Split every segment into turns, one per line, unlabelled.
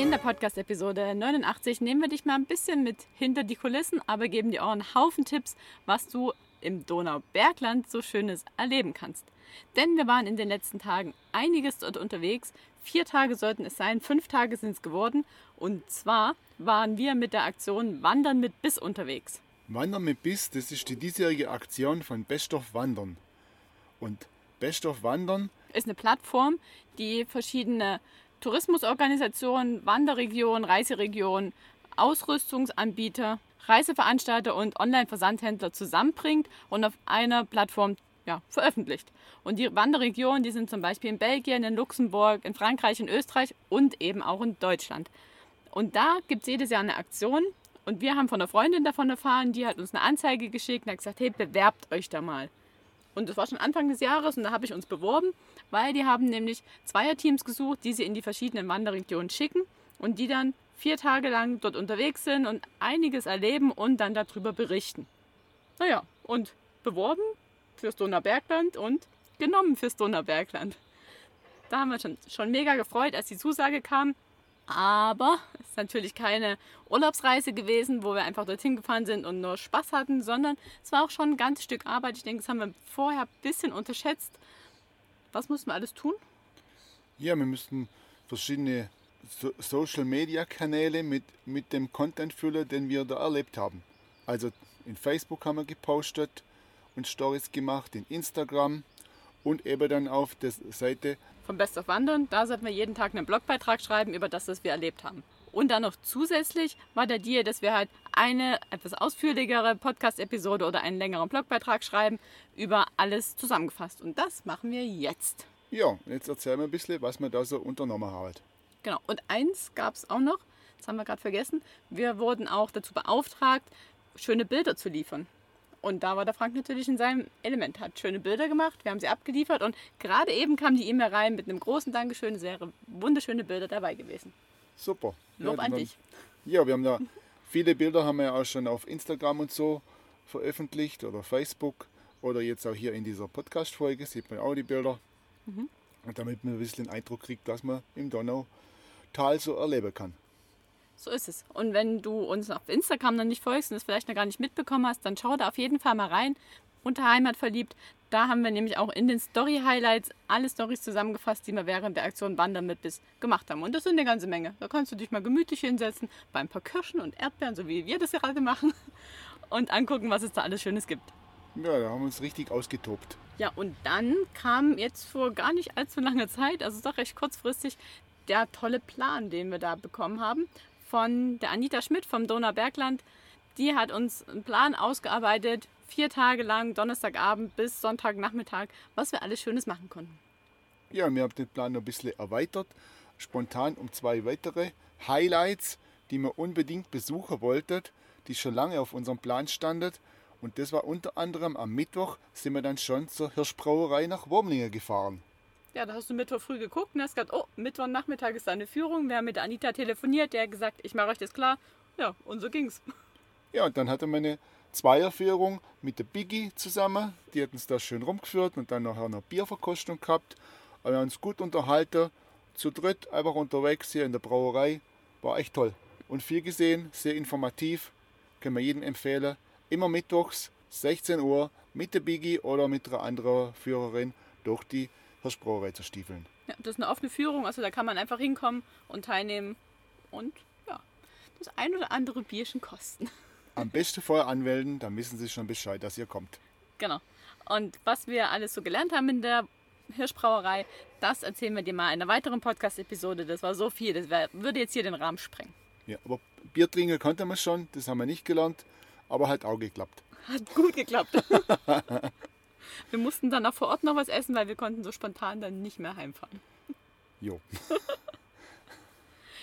In der Podcast-Episode 89 nehmen wir dich mal ein bisschen mit hinter die Kulissen, aber geben dir auch einen Haufen Tipps, was du im Donaubergland so Schönes erleben kannst. Denn wir waren in den letzten Tagen einiges dort unterwegs. Vier Tage sollten es sein, fünf Tage sind es geworden. Und zwar waren wir mit der Aktion Wandern mit Biss unterwegs.
Wandern mit Biss, das ist die diesjährige Aktion von Beststoff Wandern. Und Beststoff Wandern
ist eine Plattform, die verschiedene Tourismusorganisationen, Wanderregionen, Reiseregionen, Ausrüstungsanbieter, Reiseveranstalter und Online-Versandhändler zusammenbringt und auf einer Plattform ja, veröffentlicht. Und die Wanderregionen, die sind zum Beispiel in Belgien, in Luxemburg, in Frankreich, in Österreich und eben auch in Deutschland. Und da gibt es jedes Jahr eine Aktion. Und wir haben von einer Freundin davon erfahren, die hat uns eine Anzeige geschickt und hat gesagt, hey, bewerbt euch da mal. Und das war schon Anfang des Jahres und da habe ich uns beworben, weil die haben nämlich Zweierteams gesucht, die sie in die verschiedenen Wanderregionen schicken und die dann vier Tage lang dort unterwegs sind und einiges erleben und dann darüber berichten. Naja, und beworben fürs Donaubergland und genommen fürs Donaubergland. Da haben wir schon, schon mega gefreut, als die Zusage kam. Aber es ist natürlich keine Urlaubsreise gewesen, wo wir einfach dorthin gefahren sind und nur Spaß hatten, sondern es war auch schon ein ganzes Stück Arbeit. Ich denke, das haben wir vorher ein bisschen unterschätzt. Was mussten wir alles tun?
Ja, wir müssten verschiedene so Social Media Kanäle mit, mit dem Content füllen, den wir da erlebt haben. Also in Facebook haben wir gepostet, und Stories gemacht in Instagram und eben dann auf der Seite
vom Best of Wandern. Da sollten wir jeden Tag einen Blogbeitrag schreiben über das, was wir erlebt haben. Und dann noch zusätzlich war der Deal, dass wir halt eine etwas ausführlichere Podcast-Episode oder einen längeren Blogbeitrag schreiben über alles zusammengefasst. Und das machen wir jetzt.
Ja, jetzt erzählen wir ein bisschen, was wir da so unternommen haben.
Genau. Und eins gab es auch noch, das haben wir gerade vergessen. Wir wurden auch dazu beauftragt, schöne Bilder zu liefern. Und da war der Frank natürlich in seinem Element, hat schöne Bilder gemacht, wir haben sie abgeliefert und gerade eben kam die E-Mail rein mit einem großen Dankeschön, es wäre wunderschöne Bilder dabei gewesen.
Super.
Lob ja, an dich.
Ja, wir haben da viele Bilder haben wir ja auch schon auf Instagram und so veröffentlicht oder Facebook oder jetzt auch hier in dieser Podcast-Folge sieht man auch die Bilder. Mhm. Und damit man ein bisschen den Eindruck kriegt, dass man im Donautal so erleben kann.
So ist es. Und wenn du uns auf Instagram noch nicht folgst und es vielleicht noch gar nicht mitbekommen hast, dann schau da auf jeden Fall mal rein. Unter Heimat verliebt. Da haben wir nämlich auch in den Story-Highlights alle Stories zusammengefasst, die wir während der Aktion Wandern mit bis gemacht haben. Und das sind eine ganze Menge. Da kannst du dich mal gemütlich hinsetzen, bei ein paar Kirschen und Erdbeeren, so wie wir das gerade machen, und angucken, was es da alles Schönes gibt.
Ja, da haben wir uns richtig ausgetobt.
Ja, und dann kam jetzt vor gar nicht allzu langer Zeit, also doch recht kurzfristig, der tolle Plan, den wir da bekommen haben von der Anita Schmidt vom Donaubergland. Die hat uns einen Plan ausgearbeitet, vier Tage lang, Donnerstagabend bis Sonntagnachmittag, was wir alles Schönes machen konnten.
Ja, wir haben den Plan noch ein bisschen erweitert, spontan um zwei weitere Highlights, die wir unbedingt besuchen wollten, die schon lange auf unserem Plan standen. Und das war unter anderem am Mittwoch sind wir dann schon zur Hirschbrauerei nach Wurmlingen gefahren.
Ja, da hast du Mittwoch früh geguckt und hast gesagt, oh, Mittwochnachmittag ist da eine Führung. Wir haben mit Anita telefoniert, der hat gesagt, ich mache euch das klar. Ja, und so ging's.
Ja, und dann hatte man eine Zweierführung mit der Biggie zusammen. Die hat uns da schön rumgeführt und dann nachher eine Bierverkostung gehabt. wir haben uns gut unterhalten, zu dritt einfach unterwegs hier in der Brauerei. War echt toll. Und viel gesehen, sehr informativ, können wir jedem empfehlen. Immer mittwochs, 16 Uhr, mit der Biggie oder mit einer anderen Führerin durch die Hirschbrauerei Stiefeln.
Ja, das ist eine offene Führung, also da kann man einfach hinkommen und teilnehmen und ja, das ein oder andere Bierchen kosten.
Am besten vorher anmelden, dann wissen Sie schon Bescheid, dass ihr kommt.
Genau. Und was wir alles so gelernt haben in der Hirschbrauerei, das erzählen wir dir mal in einer weiteren Podcast-Episode. Das war so viel, das wär, würde jetzt hier den Rahmen sprengen.
Ja, aber Bier trinken konnte man schon, das haben wir nicht gelernt, aber hat auch geklappt.
Hat gut geklappt. Wir mussten dann auch vor Ort noch was essen, weil wir konnten so spontan dann nicht mehr heimfahren.
Jo.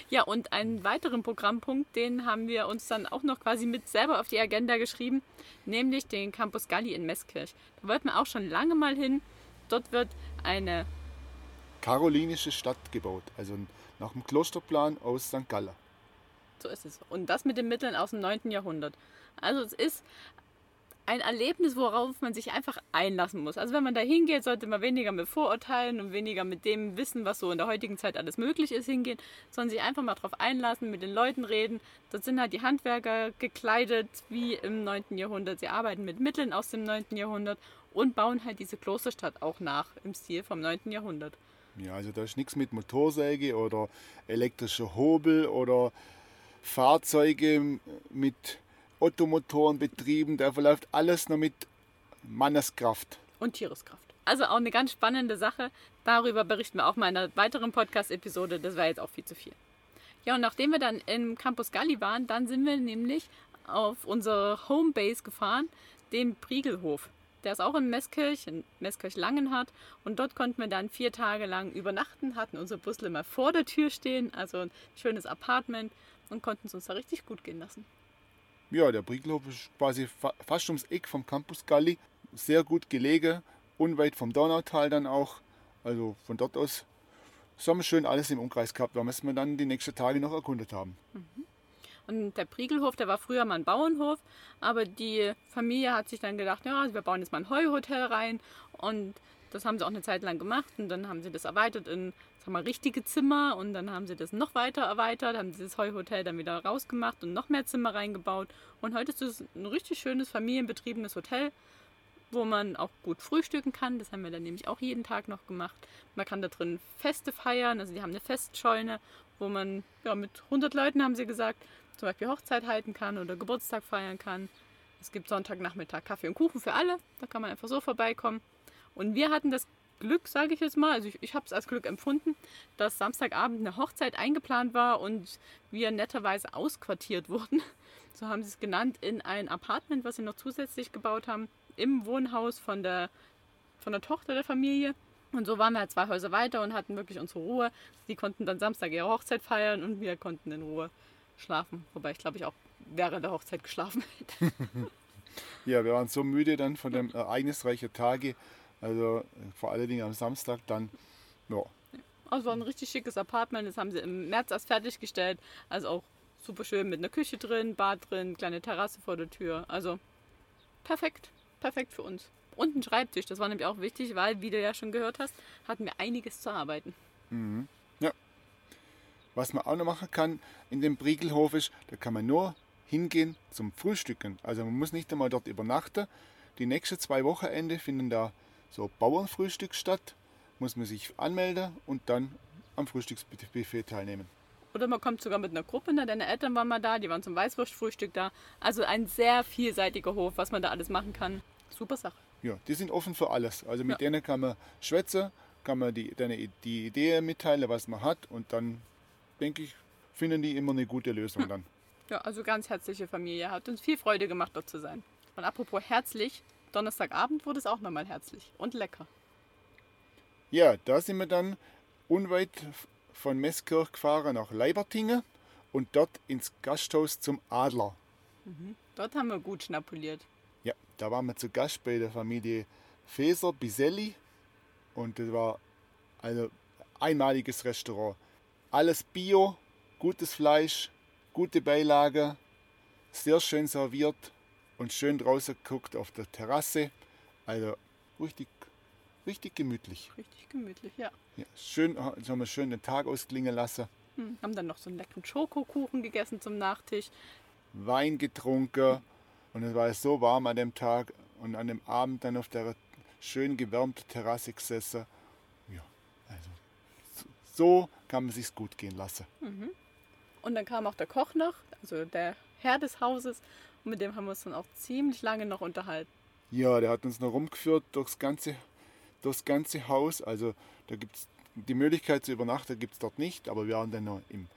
Ja, und einen weiteren Programmpunkt, den haben wir uns dann auch noch quasi mit selber auf die Agenda geschrieben, nämlich den Campus Galli in Meßkirch. Da wollten wir auch schon lange mal hin. Dort wird eine
Karolinische Stadt gebaut, also nach dem Klosterplan aus St. Gallen.
So ist es. Und das mit den Mitteln aus dem 9. Jahrhundert. Also es ist ein Erlebnis, worauf man sich einfach einlassen muss. Also wenn man da hingeht, sollte man weniger mit Vorurteilen und weniger mit dem Wissen, was so in der heutigen Zeit alles möglich ist, hingehen, sondern sich einfach mal darauf einlassen, mit den Leuten reden. Dort sind halt die Handwerker gekleidet wie im 9. Jahrhundert. Sie arbeiten mit Mitteln aus dem 9. Jahrhundert und bauen halt diese Klosterstadt auch nach im Stil vom 9. Jahrhundert.
Ja, also da ist nichts mit Motorsäge oder elektrischer Hobel oder Fahrzeuge mit Ottomotoren betrieben. Da verläuft alles nur mit Manneskraft.
Und Tiereskraft. Also auch eine ganz spannende Sache. Darüber berichten wir auch mal in einer weiteren Podcast-Episode. Das war jetzt auch viel zu viel. Ja, und nachdem wir dann im Campus Galli waren, dann sind wir nämlich auf unsere Homebase gefahren, den Priegelhof. Der ist auch in Meßkirch, in Meßkirch-Langenhardt. Und dort konnten wir dann vier Tage lang übernachten, hatten unser Busle mal vor der Tür stehen, also ein schönes Apartment und konnten es uns da richtig gut gehen lassen.
Ja, der Briegelhof ist quasi fa fast ums Eck vom Campus Galli. Sehr gut gelegen, unweit vom Donautal dann auch. Also von dort aus haben wir schön alles im Umkreis gehabt, was wir dann die nächsten Tage noch erkundet haben.
Und der Priegelhof, der war früher mal ein Bauernhof, aber die Familie hat sich dann gedacht, ja, wir bauen jetzt mal ein Heuhotel rein und das haben sie auch eine Zeit lang gemacht und dann haben sie das erweitert in sag mal, richtige Zimmer und dann haben sie das noch weiter erweitert, haben sie das Heuhotel dann wieder rausgemacht und noch mehr Zimmer reingebaut und heute ist es ein richtig schönes familienbetriebenes Hotel, wo man auch gut frühstücken kann. Das haben wir dann nämlich auch jeden Tag noch gemacht. Man kann da drin Feste feiern, also die haben eine Festscheune, wo man ja, mit 100 Leuten, haben sie gesagt, zum Beispiel Hochzeit halten kann oder Geburtstag feiern kann. Es gibt Sonntagnachmittag Kaffee und Kuchen für alle, da kann man einfach so vorbeikommen. Und wir hatten das Glück, sage ich jetzt mal, also ich, ich habe es als Glück empfunden, dass Samstagabend eine Hochzeit eingeplant war und wir netterweise ausquartiert wurden. So haben sie es genannt, in ein Apartment, was sie noch zusätzlich gebaut haben, im Wohnhaus von der, von der Tochter der Familie. Und so waren wir halt zwei Häuser weiter und hatten wirklich unsere Ruhe. Die konnten dann Samstag ihre Hochzeit feiern und wir konnten in Ruhe schlafen. Wobei ich glaube ich auch während der Hochzeit geschlafen hätte.
Ja, wir waren so müde dann von dem ereignisreichen Tage, also vor allen Dingen am Samstag dann, ja,
Also war ein richtig schickes Apartment. Das haben sie im März erst fertiggestellt. Also auch super schön mit einer Küche drin, Bad drin, kleine Terrasse vor der Tür. Also perfekt. Perfekt für uns. Und ein Schreibtisch. Das war nämlich auch wichtig, weil, wie du ja schon gehört hast, hatten wir einiges zu arbeiten.
Was man auch noch machen kann in dem Briegelhof ist, da kann man nur hingehen zum Frühstücken. Also man muss nicht einmal dort übernachten. Die nächsten zwei Wochenende finden da so Bauernfrühstück statt. Muss man sich anmelden und dann am Frühstücksbuffet teilnehmen.
Oder man kommt sogar mit einer Gruppe. Ne? Deine Eltern waren mal da, die waren zum Weißwurstfrühstück da. Also ein sehr vielseitiger Hof, was man da alles machen kann. Super Sache.
Ja, die sind offen für alles. Also mit
Ja.
denen kann man schwätzen, kann man die, deine, die Idee mitteilen, was man hat und dann denke ich, finden die immer eine gute Lösung dann.
Ja, also ganz herzliche Familie. Hat uns viel Freude gemacht, dort zu sein. Und apropos herzlich, Donnerstagabend wurde es auch nochmal herzlich und lecker.
Ja, da sind wir dann unweit von Meßkirch gefahren nach Leibertingen und dort ins Gasthaus zum Adler.
Dort haben wir gut schnapuliert.
Ja, da waren wir zu Gast bei der Familie Feser Biselli und das war also einmaliges Restaurant. Alles Bio, gutes Fleisch, gute Beilage, sehr schön serviert und schön draußen geguckt auf der Terrasse. Also richtig, richtig gemütlich.
Richtig gemütlich, ja.
Ja, schön, jetzt haben wir schön den Tag ausklingen lassen,
Hm, haben dann noch so einen leckeren Schokokuchen gegessen zum Nachtisch.
Wein getrunken und es war so warm an dem Tag und an dem Abend dann auf der schön gewärmten Terrasse gesessen. Ja, also so kann man sich's gut gehen lassen.
Und dann kam auch der Koch noch, also der Herr des Hauses. Und mit dem haben wir uns dann auch ziemlich lange noch unterhalten.
Ja, der hat uns noch rumgeführt durchs ganze, durchs ganze Haus. Also da gibt es die Möglichkeit zu übernachten, gibt es dort nicht, aber wir waren dann noch im,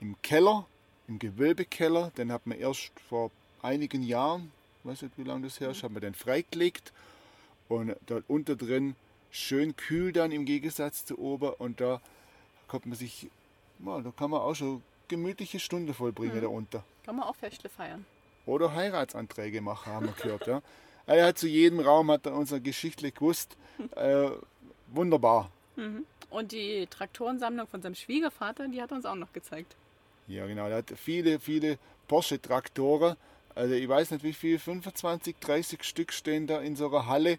im Keller, im Gewölbekeller. Den hat man erst vor einigen Jahren, weiß nicht wie lange das her ist, haben wir den freigelegt. Und dort unter drin schön kühl dann im Gegensatz zu oben. Und da kommt man sich, ja, da kann man auch schon gemütliche Stunde vollbringen
Mhm.
da unten.
Kann man auch Festle feiern.
Oder Heiratsanträge machen, haben wir gehört. Ja. Er hat zu jedem Raum hat er unsere Geschichte gewusst. Äh, wunderbar.
Und die Traktorensammlung von seinem Schwiegervater, die hat er uns auch noch gezeigt.
Ja, genau. Er hat viele, viele Porsche-Traktoren. Also ich weiß nicht wie viel, 25, 30 Stück stehen da in so einer Halle.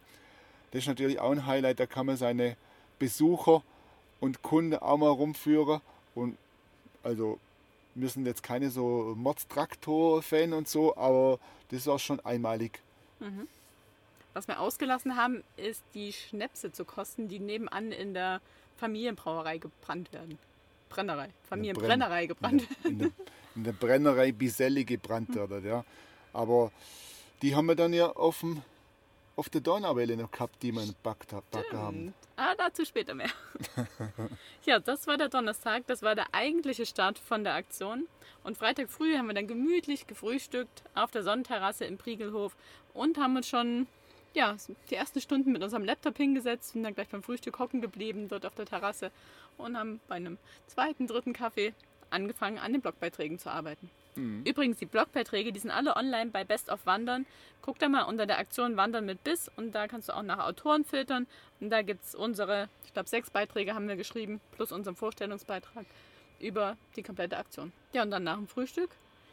Das ist natürlich auch ein Highlight. Da kann man seine Besucher und Kunden auch mal rumführen. Und also wir sind jetzt keine so Mordstraktor-Fan und so, aber das ist auch schon einmalig.
Was wir ausgelassen haben, ist die Schnäpse zu kosten, die nebenan in der Familienbrauerei gebrannt werden. Brennerei. Familienbrennerei gebrannt.
In der, in der Brennerei Biselli gebrannt werden. Ja. Aber die haben wir dann ja auf, dem, auf der Donauwelle noch gehabt, die wir in Backen haben.
Ah, dazu später mehr. ja, das war der Donnerstag, das war der eigentliche Start von der Aktion. Und Freitag früh haben wir dann gemütlich gefrühstückt auf der Sonnenterrasse im Priegelhof und haben uns schon ja, die ersten Stunden mit unserem Laptop hingesetzt und dann gleich beim Frühstück hocken geblieben dort auf der Terrasse und haben bei einem zweiten, dritten Kaffee angefangen, an den Blogbeiträgen zu arbeiten. Übrigens, die Blogbeiträge, die sind alle online bei Best of Wandern. Guck da mal unter der Aktion Wandern mit Biss und da kannst du auch nach Autoren filtern. Und da gibt es unsere, ich glaube, sechs Beiträge haben wir geschrieben, plus unseren Vorstellungsbeitrag über die komplette Aktion. Ja, und dann nach dem Frühstück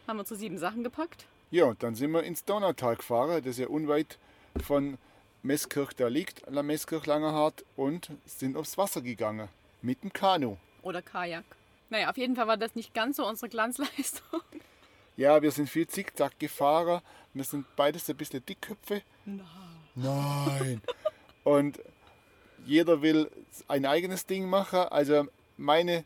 haben wir unsere sieben Sachen gepackt.
Ja, und dann sind wir ins Donautal gefahren, das ja unweit von Meßkirch da liegt, La Meßkirch Langerhart, und sind aufs Wasser gegangen. Mit dem Kanu.
Oder Kajak. Naja, auf jeden Fall war das nicht ganz so unsere Glanzleistung.
Ja, wir sind viel Zickzack gefahren. Wir sind beides ein bisschen Dickköpfe. Nein. Und jeder will ein eigenes Ding machen. Also meine,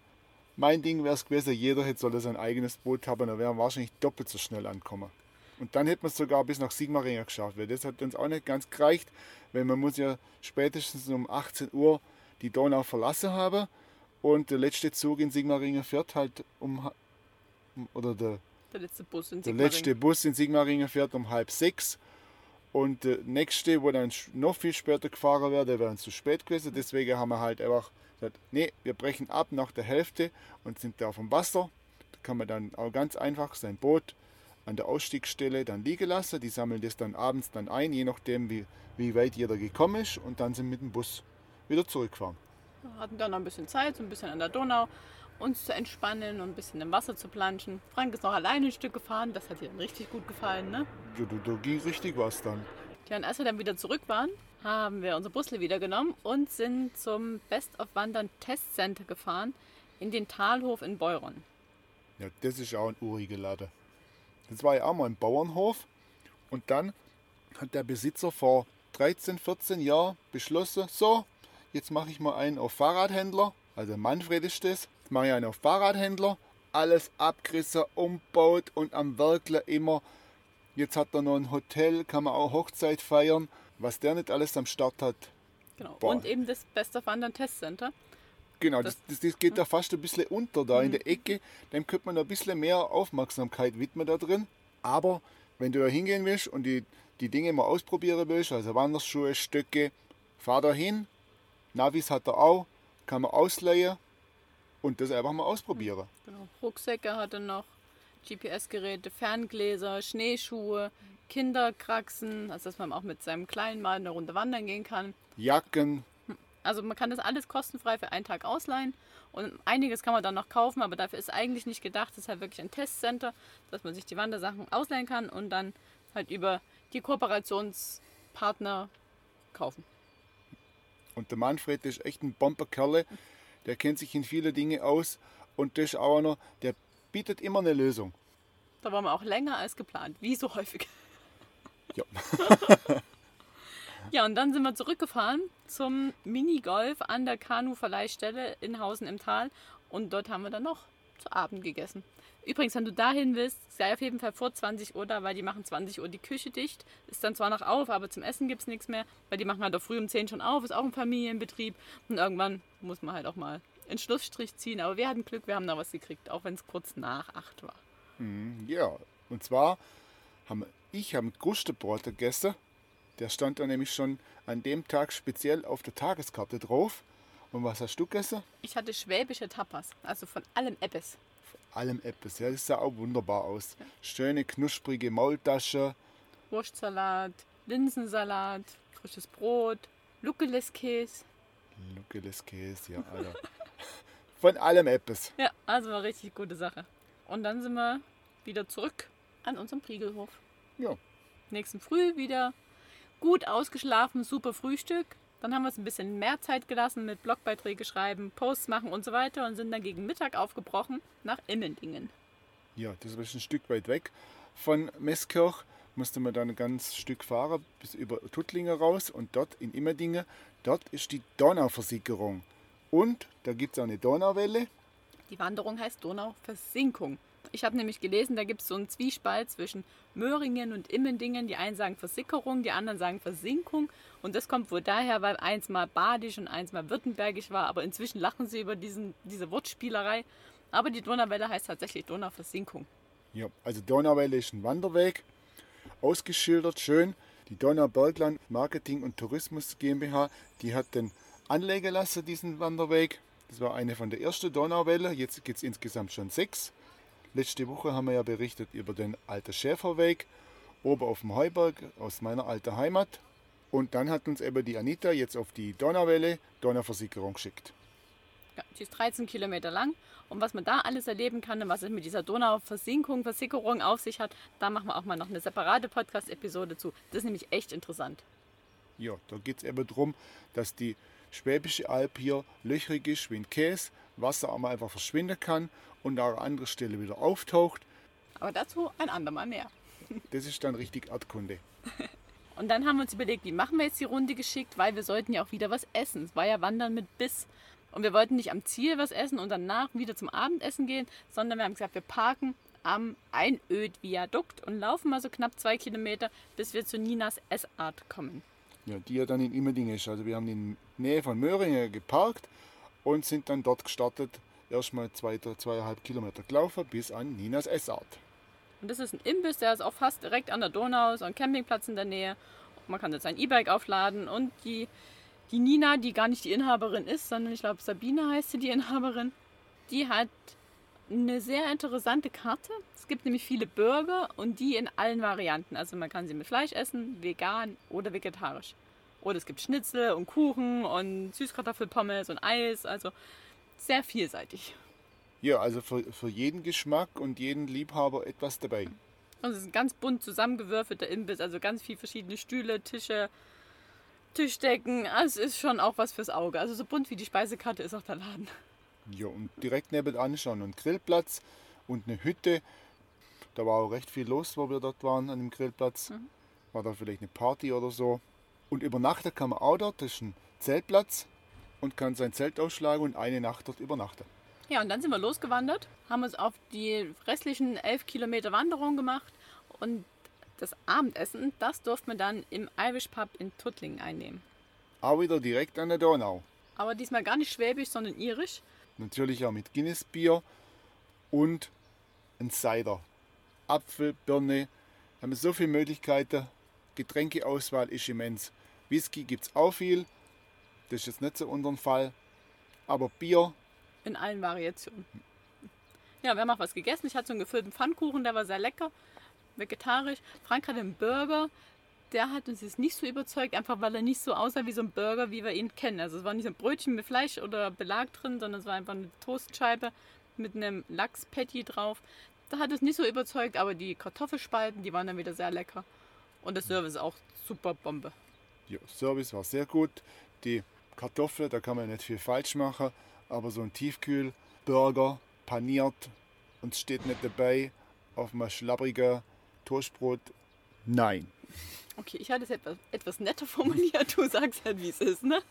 mein Ding wäre es gewesen, jeder hätte soll sein eigenes Boot haben, dann wären wir wahrscheinlich doppelt so schnell ankommen. Und dann hätten wir es sogar bis nach Sigmaringen geschafft, weil das hat uns auch nicht ganz gereicht, weil man muss ja spätestens um 18 Uhr die Donau verlassen haben und der letzte Zug in Sigmaringen fährt halt um, oder der
Der letzte Bus in
der
Sigmaringen.
letzte Bus in Sigmaringen fährt um halb sechs. Und der nächste, wo dann noch viel später gefahren wäre, der wäre uns zu spät gewesen. Deswegen haben wir halt einfach gesagt, nee, wir brechen ab nach der Hälfte und sind da auf dem Wasser. Da kann man dann auch ganz einfach sein Boot an der Ausstiegsstelle dann liegen lassen. Die sammeln das dann abends dann ein, je nachdem wie, wie weit jeder gekommen ist. Und dann sind wir mit dem Bus wieder zurückgefahren.
Wir hatten dann noch ein bisschen Zeit, so ein bisschen an der Donau, uns zu entspannen und ein bisschen im Wasser zu planschen. Frank ist noch alleine ein Stück gefahren, das hat ihr dann richtig gut gefallen, ne?
Ja, da, ging richtig was dann.
Ja, und als wir dann wieder zurück waren, haben wir unsere Busle wieder genommen und sind zum Best of Wandern Test Center gefahren in den Talhof in Beuron.
Ja, das ist auch ein uriger Laden. Das war ja auch mal ein Bauernhof. Und dann hat der Besitzer vor 13, 14 Jahren beschlossen, so, jetzt mache ich mal einen auf Fahrradhändler. Also Manfred ist das. Jetzt mache ich einen auf Fahrradhändler. Alles abgerissen, umbaut und am Werkle immer. Jetzt hat er noch ein Hotel, kann man auch Hochzeit feiern. Was der nicht alles am Start hat.
Genau.
Boah.
Und eben das Best of Wandern Test Center.
Genau, das, das, das geht da fast ein bisschen unter da in der Ecke. Dem könnte man ein bisschen mehr Aufmerksamkeit widmen da drin. Aber wenn du da hingehen willst und die, die Dinge mal ausprobieren willst, also Wanderschuhe, Stöcke, fahr da hin. Navis hat er auch, kann man ausleihen und das einfach mal ausprobieren.
Genau. Rucksäcke hatte noch, GPS-Geräte, Ferngläser, Schneeschuhe, Kinderkraxen, also dass man auch mit seinem Kleinen mal eine Runde wandern gehen kann.
Jacken,
Also man kann das alles kostenfrei für einen Tag ausleihen und einiges kann man dann noch kaufen, aber dafür ist eigentlich nicht gedacht. Das ist halt wirklich ein Testcenter, dass man sich die Wandersachen ausleihen kann und dann halt über die Kooperationspartner kaufen.
Und der Manfred ist echt ein Bomberkerle. Der kennt sich in viele Dinge aus. Und das ist auch einer, der bietet immer eine Lösung.
Da waren wir auch länger als geplant, wie so häufig.
Ja.
Ja, und dann sind wir zurückgefahren zum Minigolf an der Kanu-Verleihstelle in Hausen im Tal. Und dort haben wir dann noch zu Abend gegessen. Übrigens, wenn du dahin willst, sei auf jeden Fall vor 20 Uhr da, weil die machen 20 Uhr die Küche dicht. Ist dann zwar noch auf, aber zum Essen gibt es nichts mehr, weil die machen halt auch früh um 10 schon auf, ist auch ein Familienbetrieb. Und irgendwann muss man halt auch mal einen Schlussstrich ziehen. Aber wir hatten Glück, wir haben da was gekriegt, auch wenn es kurz nach 8 war.
Ja, und zwar haben ich habe Krustebrot gegessen. Der stand da nämlich schon an dem Tag speziell auf der Tageskarte drauf. Und was hast du gegessen?
Ich hatte schwäbische Tapas, also von allem Eppes.
Allem etwas. Ja, das sah auch wunderbar aus. Schöne, knusprige Maultasche.
Wurstsalat, Linsensalat, frisches Brot, Luckelekäse.
Luckelekäse, ja, Alter. Von allem etwas.
Ja, also eine richtig gute Sache. Und dann sind wir wieder zurück an unserem Priegelhof.
Ja.
Nächsten Früh wieder gut ausgeschlafen, super Frühstück. Dann haben wir uns ein bisschen mehr Zeit gelassen mit Blogbeiträge schreiben, Posts machen und so weiter und sind dann gegen Mittag aufgebrochen nach Immendingen.
Ja, das ist ein Stück weit weg von Meßkirch. Musste man dann ein ganz Stück fahren bis über Tuttlingen raus und dort in Immendingen, dort ist die Donauversickerung. Und da gibt es auch eine Donauwelle.
Die Wanderung heißt Donauversinkung. Ich habe nämlich gelesen, da gibt es so einen Zwiespalt zwischen Möhringen und Immendingen. Die einen sagen Versickerung, die anderen sagen Versinkung. Und das kommt wohl daher, weil eins mal badisch und eins mal württembergisch war. Aber inzwischen lachen sie über diesen, diese Wortspielerei. Aber die Donauwelle heißt tatsächlich Donauversinkung.
Ja, also Donauwelle ist ein Wanderweg, ausgeschildert, schön. Die Donaubergland Marketing und Tourismus GmbH, die hat den lassen, diesen Wanderweg. Das war eine von der ersten Donauwelle, jetzt gibt es insgesamt schon sechs. Letzte Woche haben wir ja berichtet über den Alten Schäferweg oben auf dem Heuberg aus meiner alten Heimat. Und dann hat uns eben die Anita jetzt auf die Donauwelle Donauversickerung geschickt.
Ja, die ist 13 Kilometer lang. Und was man da alles erleben kann und was es mit dieser Donauversinkung, Versickerung auf sich hat, da machen wir auch mal noch eine separate Podcast-Episode zu. Das ist nämlich echt interessant.
Ja, da geht es eben darum, dass die Schwäbische Alb hier löchrig ist wie ein Käse, Wasser aber einfach verschwinden kann und an einer anderen Stelle wieder auftaucht.
Aber dazu ein andermal mehr.
Das ist dann richtig Erdkunde.
Und dann haben wir uns überlegt, wie machen wir jetzt die Runde geschickt, weil wir sollten ja auch wieder was essen. Es war ja Wandern mit Biss. Und wir wollten nicht am Ziel was essen und danach wieder zum Abendessen gehen, sondern wir haben gesagt, wir parken am Einöd-Viadukt und laufen mal so knapp zwei Kilometer, bis wir zu Ninas Essart kommen.
Ja, die ja dann in Immerding ist. Also wir haben in Nähe von Möhringen geparkt und sind dann dort gestartet. Erstmal zwei, zweieinhalb Kilometer gelaufen bis an Ninas Essart.
Und das ist ein Imbiss, der ist auch fast direkt an der Donau, so ein Campingplatz in der Nähe. Man kann jetzt sein E-Bike aufladen und die, die Nina, die gar nicht die Inhaberin ist, sondern ich glaube Sabine heißt sie, die Inhaberin, die hat eine sehr interessante Karte. Es gibt nämlich viele Burger und die in allen Varianten. Also man kann sie mit Fleisch essen, vegan oder vegetarisch. Oder es gibt Schnitzel und Kuchen und Süßkartoffelpommes und Eis. Also sehr vielseitig.
Ja, also für, für jeden Geschmack und jeden Liebhaber etwas dabei.
Und es ist ein ganz bunt zusammengewürfelter Imbiss. Also ganz viele verschiedene Stühle, Tische, Tischdecken. Also es ist schon auch was fürs Auge. Also so bunt wie die Speisekarte ist auch der Laden.
Ja, und direkt nebenan schon ein Grillplatz und eine Hütte. Da war auch recht viel los, wo wir dort waren an dem Grillplatz. Mhm. War da vielleicht eine Party oder so. Und übernachten kann man auch dort. Das ist ein Zeltplatz und kann sein Zelt ausschlagen und eine Nacht dort übernachten.
Ja, und dann sind wir losgewandert, haben uns auf die restlichen elf Kilometer Wanderung gemacht und das Abendessen, das durften wir dann im Irish Pub in Tuttlingen einnehmen.
Auch wieder direkt an der Donau.
Aber diesmal gar nicht schwäbisch, sondern irisch.
Natürlich auch mit Guinness-Bier und ein Cider. Apfel, Birne, da haben wir so viele Möglichkeiten. Getränkeauswahl ist immens. Whisky gibt es auch viel. Das ist jetzt nicht so unser Fall. Aber Bier.
In allen Variationen. Ja, wir haben auch was gegessen. Ich hatte so einen gefüllten Pfannkuchen, der war sehr lecker. Vegetarisch. Frank hatte einen Burger. Der hat uns jetzt nicht so überzeugt, einfach weil er nicht so aussah wie so ein Burger, wie wir ihn kennen. Also es war nicht so ein Brötchen mit Fleisch oder Belag drin, sondern es war einfach eine Toastscheibe mit einem Lachspatty drauf. Da hat es nicht so überzeugt, aber die Kartoffelspalten, die waren dann wieder sehr lecker. Und der Service auch super Bombe.
Ja, Service war sehr gut. Die Kartoffeln, da kann man nicht viel falsch machen, aber so ein Tiefkühlburger, paniert und steht nicht dabei auf einem schlabbrigen Toastbrot. Nein.
Okay, ich hatte es etwas, etwas netter formuliert. Du sagst halt, wie es ist, ne?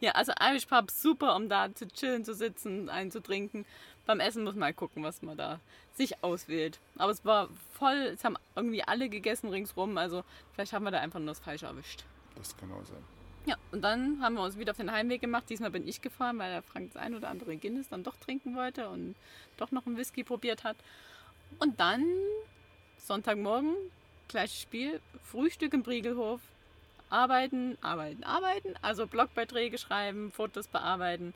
Ja, also Irish Pub super, um da zu chillen, zu sitzen, einzutrinken. Beim Essen muss man halt gucken, was man da sich auswählt. Aber es war voll, es haben irgendwie alle gegessen ringsrum, also vielleicht haben wir da einfach nur das Falsche erwischt.
Das kann auch sein.
Ja, und dann haben wir uns wieder auf den Heimweg gemacht. Diesmal bin ich gefahren, weil der Frank das ein oder andere Guinness dann doch trinken wollte und doch noch einen Whisky probiert hat. Und dann Sonntagmorgen, gleiches Spiel, Frühstück im Briegelhof, arbeiten, arbeiten, arbeiten, also Blogbeiträge schreiben, Fotos bearbeiten.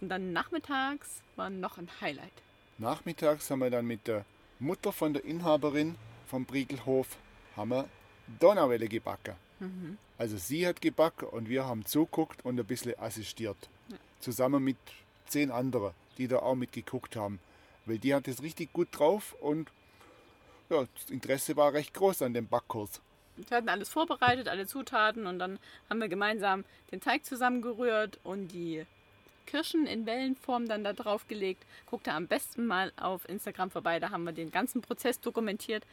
Und dann nachmittags war noch ein Highlight.
Nachmittags haben wir dann mit der Mutter von der Inhaberin vom Briegelhof haben wir Donauwelle gebacken. Also sie hat gebacken und wir haben zuguckt und ein bisschen assistiert. Zusammen mit zehn anderen, die da auch mitgeguckt haben. Weil die hat es richtig gut drauf und ja, das Interesse war recht groß an dem Backkurs.
Wir hatten alles vorbereitet, alle Zutaten und dann haben wir gemeinsam den Teig zusammengerührt und die Kirschen in Wellenform dann da drauf gelegt. Guckt da am besten mal auf Instagram vorbei, da haben wir den ganzen Prozess dokumentiert.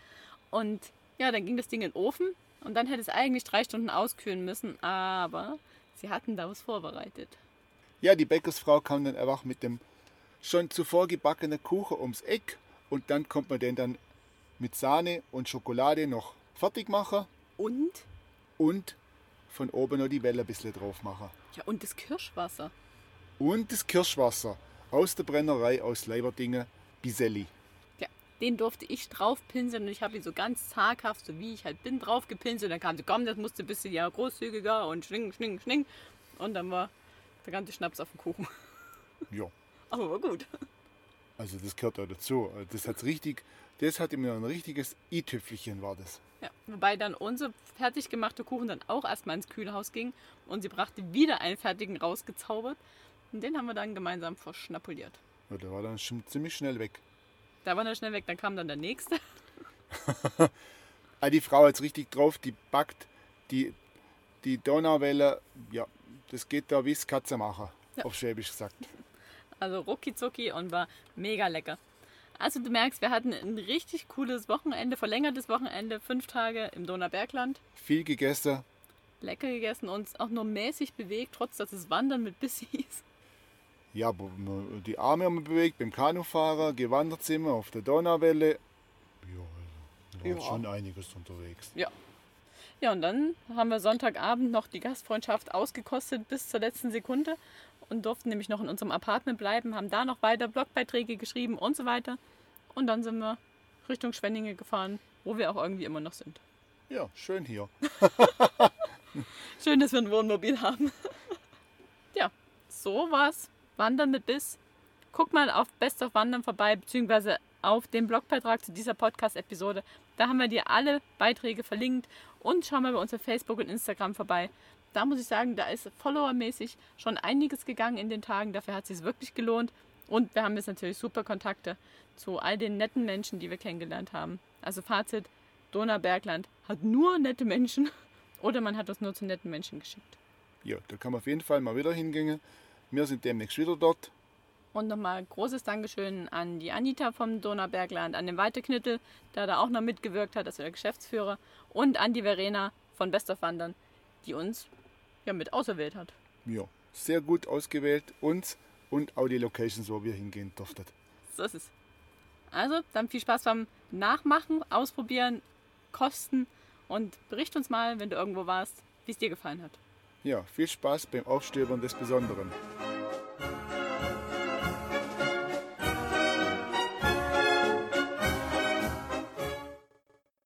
Und ja, dann ging das Ding in den Ofen und dann hätte es eigentlich drei Stunden auskühlen müssen, aber sie hatten da was vorbereitet.
Ja, die Bäckersfrau kam dann einfach mit dem schon zuvor gebackenen Kuchen ums Eck und dann kommt man den dann mit Sahne und Schokolade noch fertig machen
Und?
und von oben noch die Welle ein bisschen drauf machen.
Ja, und das Kirschwasser.
Und das Kirschwasser aus der Brennerei aus Leiberdingen, Biselli.
Ja, den durfte ich drauf pinseln und ich habe ihn so ganz zaghaft, so wie ich halt bin, drauf gepinselt. Dann kam sie, komm, das musste ein bisschen ja großzügiger und schling, schling, schling. Und dann war der ganze Schnaps auf dem Kuchen.
Ja,
Aber war gut.
also das gehört auch dazu. Das hat richtig, das hatte mir ein richtiges i-Tüpfelchen war das.
Ja, wobei dann unser fertig gemachter Kuchen dann auch erstmal ins Kühlhaus ging und sie brachte wieder einen fertigen rausgezaubert. Und den haben wir dann gemeinsam verschnapuliert.
Ja, der war dann schon ziemlich schnell weg.
Da war er schnell weg, dann kam dann der nächste.
Ah, die Frau hat richtig drauf, die backt die, die Donauwelle, ja, das geht da wie das Katzemacher,
Ja.
auf Schwäbisch gesagt.
Also rucki zucki und war mega lecker. Also du merkst, wir hatten ein richtig cooles Wochenende, verlängertes Wochenende, fünf Tage im Donaubergland.
Viel gegessen,
Lecker gegessen, uns auch nur mäßig bewegt, trotz dass es Wandern mit Biss hieß.
ja, die Arme haben wir bewegt, beim Kanufahrer, gewandert sind wir auf der Donauwelle. Ja, also, war
Ja.
schon einiges unterwegs.
Ja. Ja, und dann haben wir Sonntagabend noch die Gastfreundschaft ausgekostet bis zur letzten Sekunde und durften nämlich noch in unserem Apartment bleiben, haben da noch weiter Blogbeiträge geschrieben und so weiter. Und dann sind wir Richtung Schwenninge gefahren, wo wir auch irgendwie immer noch sind.
Ja, schön hier.
Schön, dass wir ein Wohnmobil haben. ja, so war's. Wandern mit Biss. Guck mal auf Best of Wandern vorbei, beziehungsweise auf dem Blogbeitrag zu dieser Podcast-Episode. Da haben wir dir alle Beiträge verlinkt und schau mal bei uns auf Facebook und Instagram vorbei. Da muss ich sagen, da ist followermäßig schon einiges gegangen in den Tagen. Dafür hat es sich wirklich gelohnt. Und wir haben jetzt natürlich super Kontakte zu all den netten Menschen, die wir kennengelernt haben. Also Fazit, Donaubergland hat nur nette Menschen oder man hat uns nur zu netten Menschen geschickt.
Ja, da kann man auf jeden Fall mal wieder hingehen. Wir sind demnächst wieder dort.
Und nochmal großes Dankeschön an die Anita vom Donaubergland, an den Walter Knittel, der da auch noch mitgewirkt hat, also der Geschäftsführer, und an die Verena von Best of Wandern, die uns ja mit auserwählt hat.
Ja, sehr gut ausgewählt, uns und auch die Locations, wo wir hingehen durften.
So ist es. Also, dann viel Spaß beim Nachmachen, Ausprobieren, Kosten und bericht uns mal, wenn du irgendwo warst, wie es dir gefallen hat.
Ja, viel Spaß beim Aufstöbern des Besonderen.